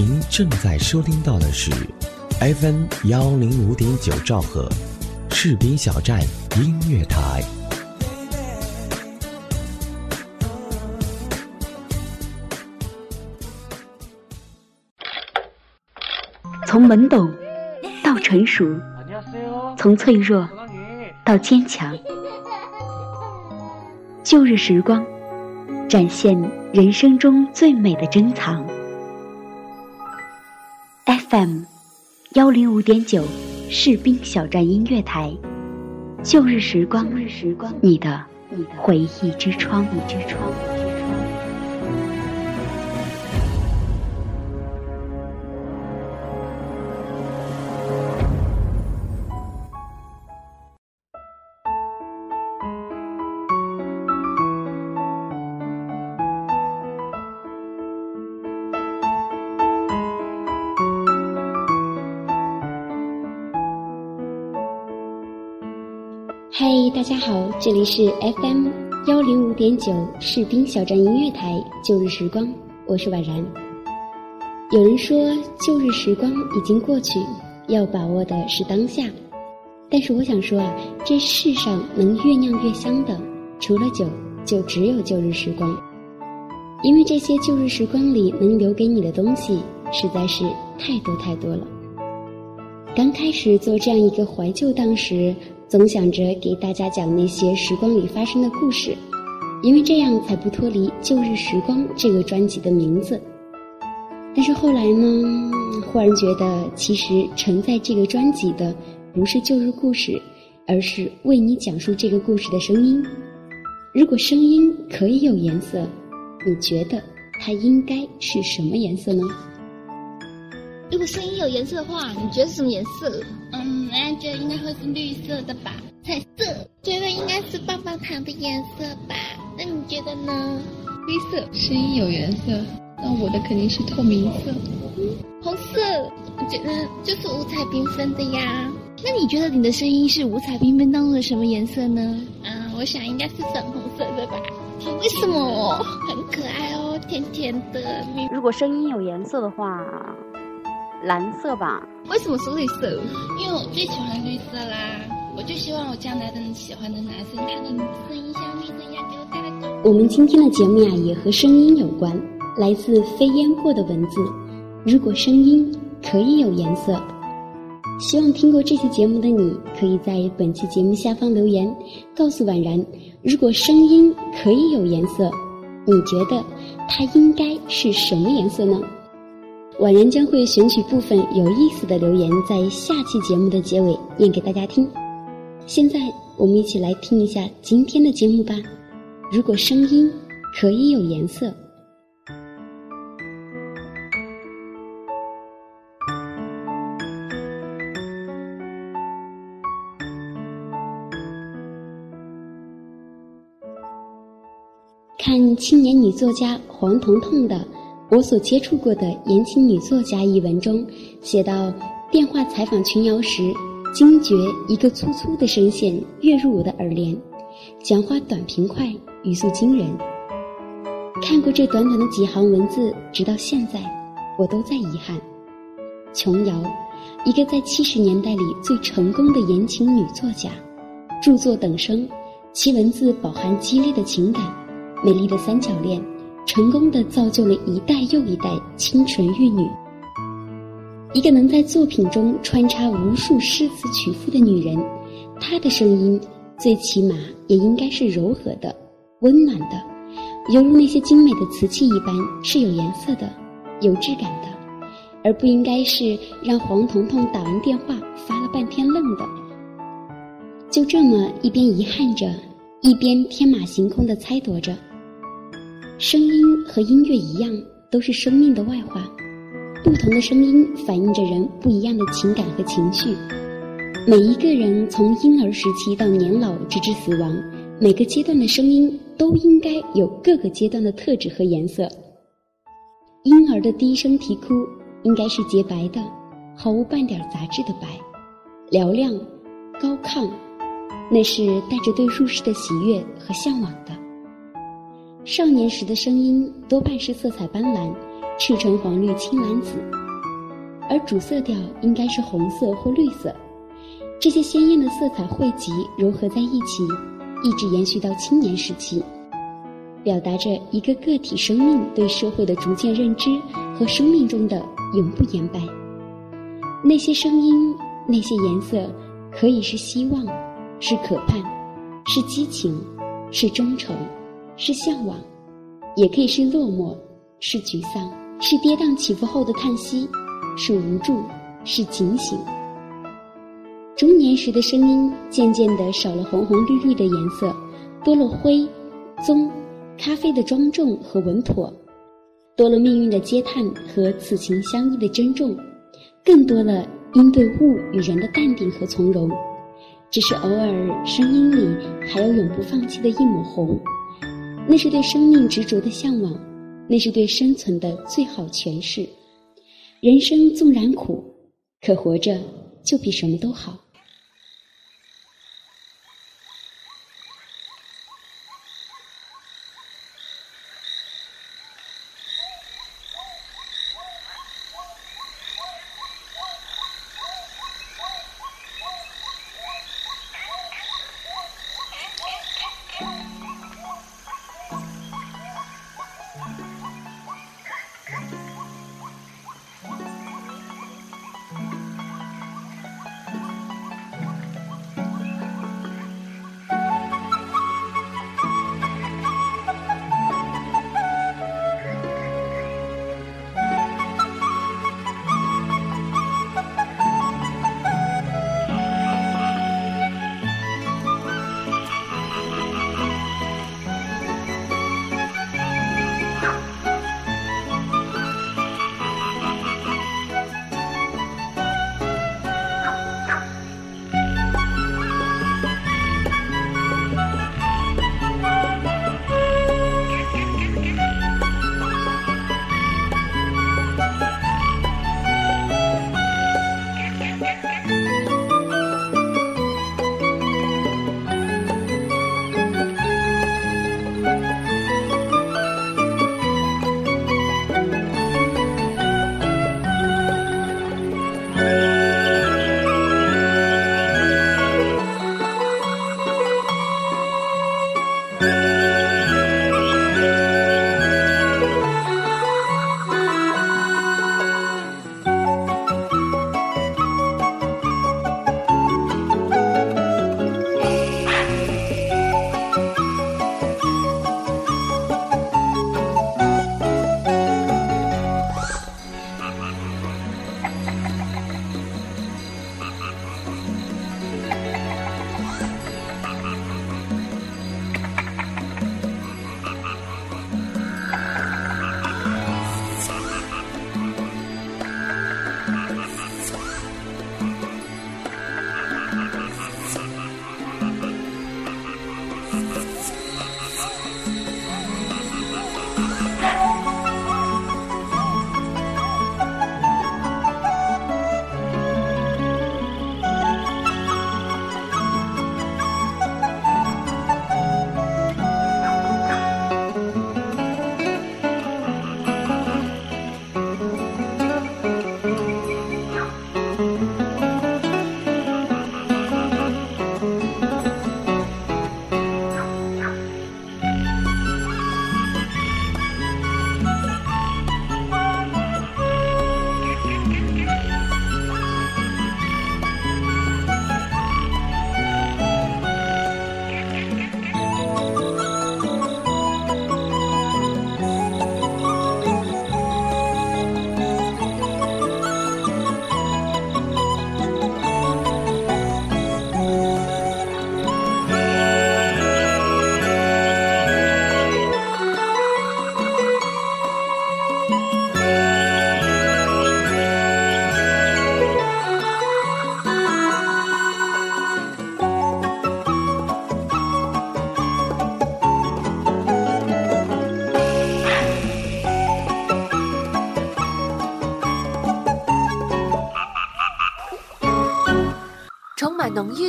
您正在收听到的是 FM 幺零五点九兆赫，士兵小站音乐台。从懵懂到成熟，从脆弱到坚强，旧日时光展现人生中最美的珍藏。FM 幺零五点九士兵小站音乐台，旧日时光，你的回忆之窗。嗨，这里是 FM 幺零五点九士兵小站音乐台旧日时光，我是婉然。有人说旧日时光已经过去，要把握的是当下。但是我想说啊，这世上能越酿越香的，除了酒，就只有旧日时光。因为这些旧日时光里能留给你的东西，实在是太多太多了。刚开始做这样一个怀旧档时。总想着给大家讲那些时光里发生的故事，因为这样才不脱离《旧日时光》这个专辑的名字。但是后来呢，忽然觉得其实承载这个专辑的不是旧日故事，而是为你讲述这个故事的声音。如果声音可以有颜色，你觉得它应该是什么颜色呢？如果声音有颜色的话，你觉得是什么颜色？嗯，那觉得应该会是绿色的吧？彩色，觉得应该是棒棒糖的颜色吧？那你觉得呢？灰色，声音有颜色，那我的肯定是透明色。红色，我觉得就是五彩缤纷的呀。那你觉得你的声音是五彩缤纷当中的什么颜色呢？嗯，我想应该是粉红色的吧？为什么？很可爱哦，甜甜的。如果声音有颜色的话。蓝色吧？为什么是绿色？因为我最喜欢绿色啦！我就希望我将来的喜欢的男生，他的声音像绿色一样给我带来。我们今天的节目呀，也和声音有关，来自飞烟过的文字。如果声音可以有颜色，希望听过这期节目的你，可以在本期节目下方留言，告诉婉然，如果声音可以有颜色，你觉得它应该是什么颜色呢？婉然将会选取部分有意思的留言，在下期节目的结尾念给大家听。现在，我们一起来听一下今天的节目吧。如果声音可以有颜色，看青年女作家黄彤彤的。我所接触过的言情女作家一文中写到，电话采访琼瑶时，惊觉一个粗粗的声线跃入我的耳帘，讲话短平快，语速惊人。看过这短短的几行文字，直到现在，我都在遗憾。琼瑶，一个在七十年代里最成功的言情女作家，著作等身，其文字饱含激烈的情感，美丽的三角恋。成功的造就了一代又一代清纯玉女。一个能在作品中穿插无数诗词曲赋的女人，她的声音最起码也应该是柔和的、温暖的，犹如那些精美的瓷器一般，是有颜色的、有质感的，而不应该是让黄彤彤打完电话发了半天愣的。就这么一边遗憾着，一边天马行空的猜度着。声音和音乐一样，都是生命的外化。不同的声音反映着人不一样的情感和情绪。每一个人从婴儿时期到年老直至死亡，每个阶段的声音都应该有各个阶段的特质和颜色。婴儿的低声啼哭应该是洁白的，毫无半点杂质的白，嘹亮、高亢，那是带着对入世的喜悦和向往的。少年时的声音多半是色彩斑斓，赤橙黄绿青蓝紫，而主色调应该是红色或绿色。这些鲜艳的色彩汇集融合在一起，一直延续到青年时期，表达着一个个体生命对社会的逐渐认知和生命中的永不言败。那些声音，那些颜色，可以是希望，是渴盼，是激情，是忠诚，是向往，也可以是落寞，是沮丧。是跌宕起伏后的叹息，是无助，是警醒。中年时的声音渐渐的少了红红绿绿的颜色，多了灰、棕、咖啡的庄重和稳妥，多了命运的嗟叹和此情相依的珍重，更多了应对物与人的淡定和从容。只是偶尔声音里还有永不放弃的一抹红，那是对生命执着的向往。那是对生存的最好诠释。人生纵然苦，可活着就比什么都好。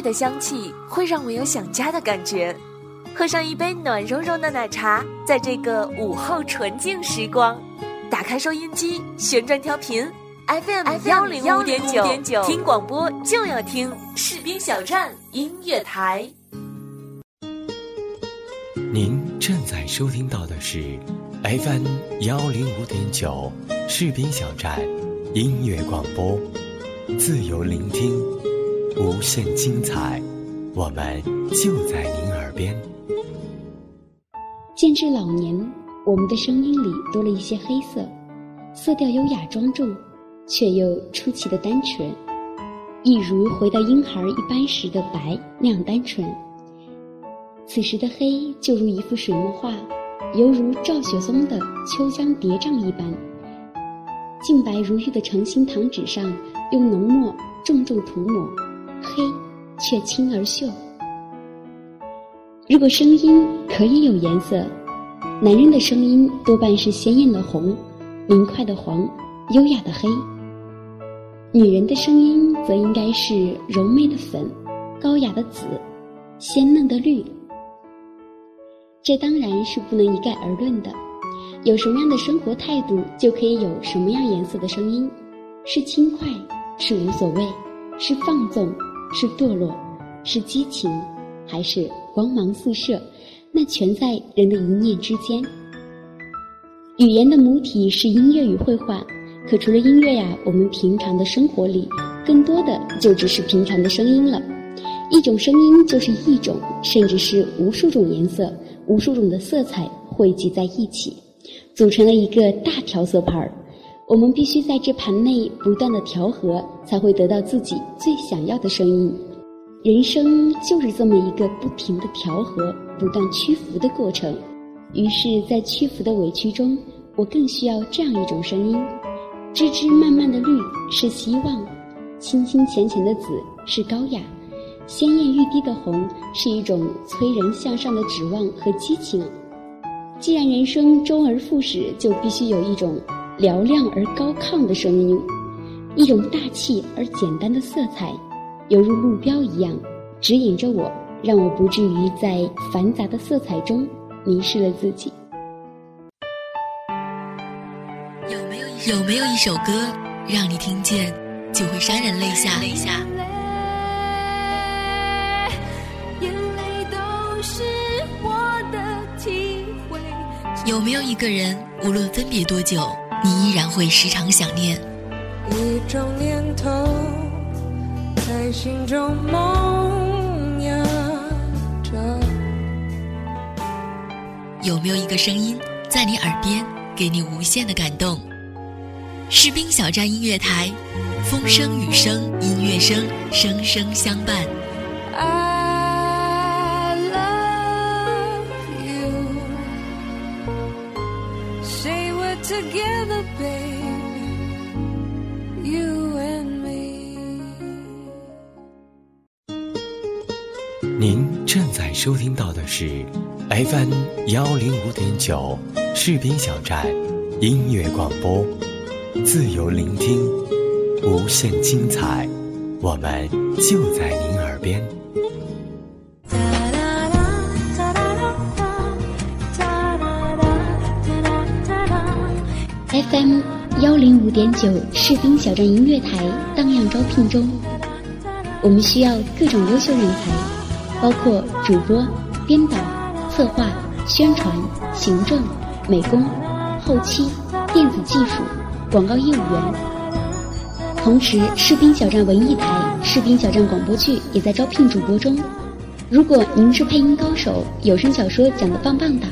的香气会让我有想家的感觉，喝上一杯暖融融的奶茶，在这个午后纯净时光，打开收音机，旋转调频 FM 幺零五点九，听广播就要听士兵小站音乐台。您正在收听到的是 FM 幺零五点九士兵小站音乐广播，自由聆听，无限精彩，我们就在您耳边。渐至老年，我们的声音里多了一些黑色，色调优雅庄重，却又出奇的单纯，一如回到婴孩一般时的白那样单纯。此时的黑，就如一幅水墨画，犹如赵雪松的《秋江叠嶂》一般。净白如玉的澄心糖纸上，用浓墨重重涂抹，黑却清而秀。如果声音可以有颜色，男人的声音多半是鲜艳的红、明快的黄、优雅的黑；女人的声音则应该是柔媚的粉、高雅的紫、鲜嫩的绿。这当然是不能一概而论的。有什么样的生活态度，就可以有什么样颜色的声音。是轻快，是无所谓，是放纵，是堕落，是激情，还是光芒四射？那全在人的一念之间。语言的母体是音乐与绘画，可除了音乐呀，我们平常的生活里，更多的就只是平常的声音了。一种声音就是一种，甚至是无数种颜色。无数种的色彩汇集在一起，组成了一个大调色盘儿。我们必须在这盘内不断的调和，才会得到自己最想要的声音。人生就是这么一个不停的调和、不断屈服的过程。于是，在屈服的委屈中，我更需要这样一种声音：枝枝蔓蔓的绿是希望，清清浅浅的紫是高雅。鲜艳欲滴的红是一种催人向上的指望和激情。既然人生周而复始，就必须有一种嘹亮而高亢的声音，一种大气而简单的色彩，犹如路标一样指引着我，让我不至于在繁杂的色彩中迷失了自己。有没有有没有一首歌让你听见就会潸然泪下？有没有一个人，无论分别多久，你依然会时常想念？一种念头在心中萌芽着。有没有一个声音在你耳边，给你无限的感动？士兵小站音乐台，风声雨声音乐声，声声相伴。Together, baby. You and me. 您正在收听到的是 FM 幺零五点九士兵小站音乐广播，自由聆听，无限精彩，我们就在您耳边。幺零五点九士兵小站音乐台荡漾招聘中，我们需要各种优秀人才，包括主播、编导、策划、宣传、行政、美工、后期、电子技术、广告业务员。同时，士兵小站文艺台、士兵小站广播剧也在招聘主播中。如果您是配音高手，有声小说讲得棒棒的，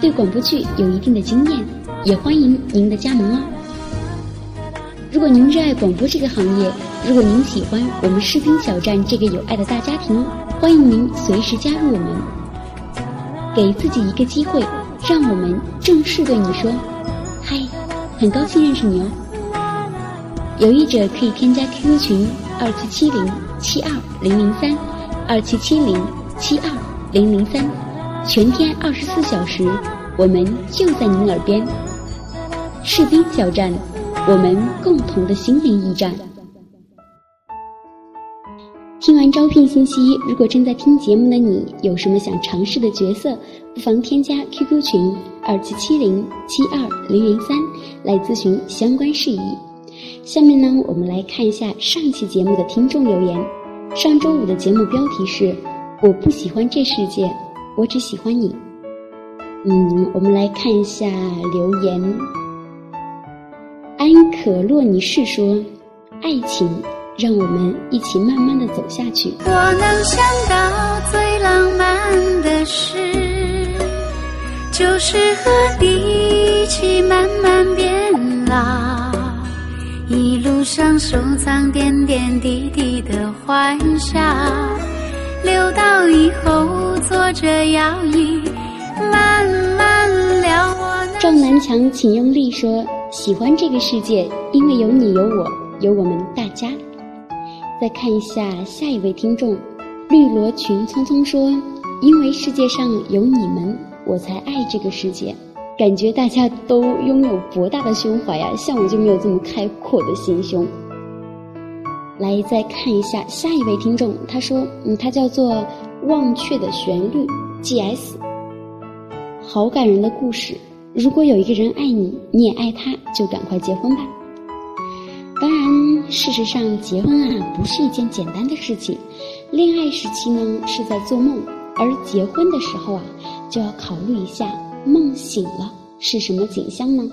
对广播剧有一定的经验。也欢迎您的加盟哦！如果您热爱广播这个行业，如果您喜欢我们士兵小站这个有爱的大家庭，欢迎您随时加入我们。给自己一个机会，让我们正式对你说：“嗨，很高兴认识你哦。”有意者可以添加 QQ 群二七七零七二零零三二七七零七二零零三，全天二十四小时，我们就在您耳边。士兵小站，我们共同的心灵驿站。听完招聘信息，如果正在听节目的你有什么想尝试的角色，不妨添加 QQ 群二七七零七二零零三来咨询相关事宜。下面呢，我们来看一下上期节目的听众留言。上周五的节目标题是“我不喜欢这世界，我只喜欢你”。嗯，我们来看一下留言。安可洛尼士说：“爱情。”让我们一起慢慢的走下去。我能想到最浪漫的事，就是和你一起慢慢变老，一路上收藏点点滴滴的欢笑，留到以后坐着摇椅慢慢聊。撞南墙，请用力说：喜欢这个世界，因为有你，有我，有我们大家。再看一下下一位听众，绿罗裙匆匆说：“因为世界上有你们，我才爱这个世界。”感觉大家都拥有博大的胸怀呀，像我就没有这么开阔的心胸。来，再看一下下一位听众，他说：“嗯，他叫做忘却的旋律 G.S，好。感人的故事。如果有一个人爱你，你也爱他，就赶快结婚吧。”当然，事实上，结婚啊不是一件简单的事情。恋爱时期呢是在做梦，而结婚的时候啊就要考虑一下，梦醒了是什么景象呢？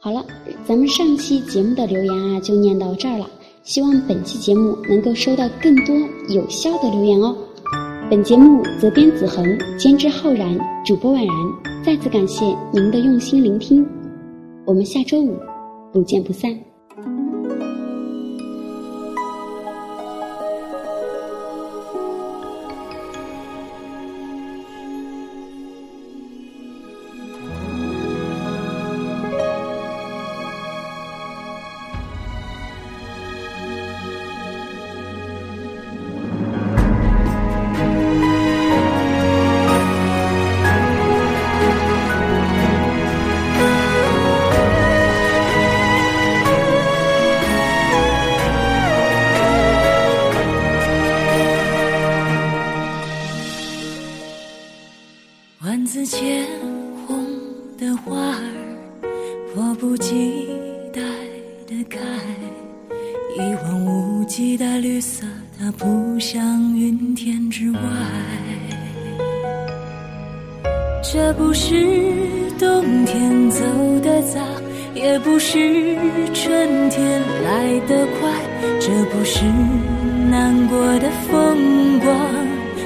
好了，咱们上期节目的留言啊就念到这儿了。希望本期节目能够收到更多有效的留言哦。本节目责编子恒，监制浩然，主播婉然。再次感谢您的用心聆听，我们下周五不见不散。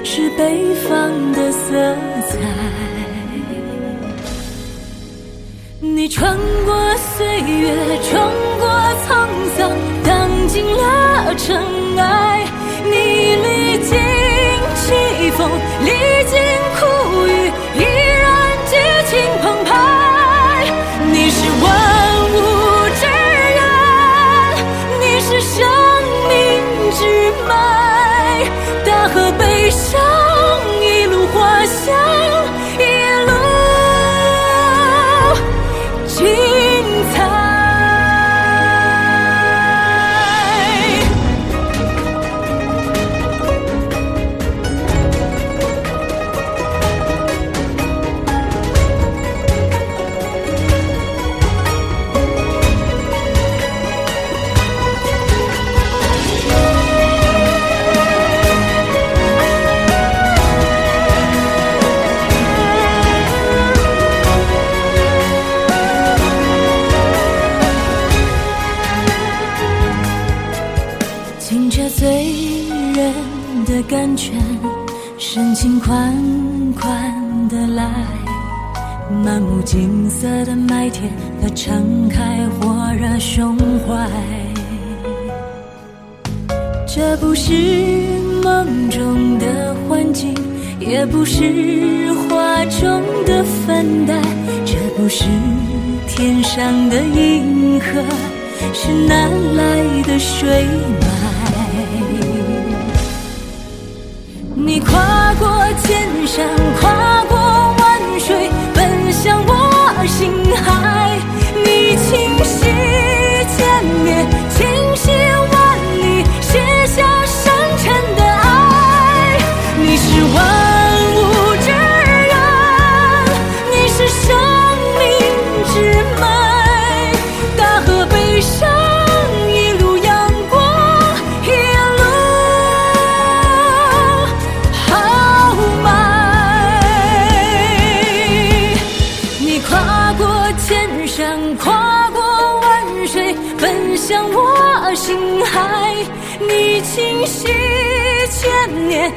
是北方的色彩。你穿过岁月，穿过沧桑，荡尽了尘埃，你历经凄风，历经苦雨。满目金色的麦田，它敞开火热胸怀。这不是梦中的幻境，也不是画中的粉黛，这不是天上的银河，是南来的水脉。你跨过千山，跨一千年，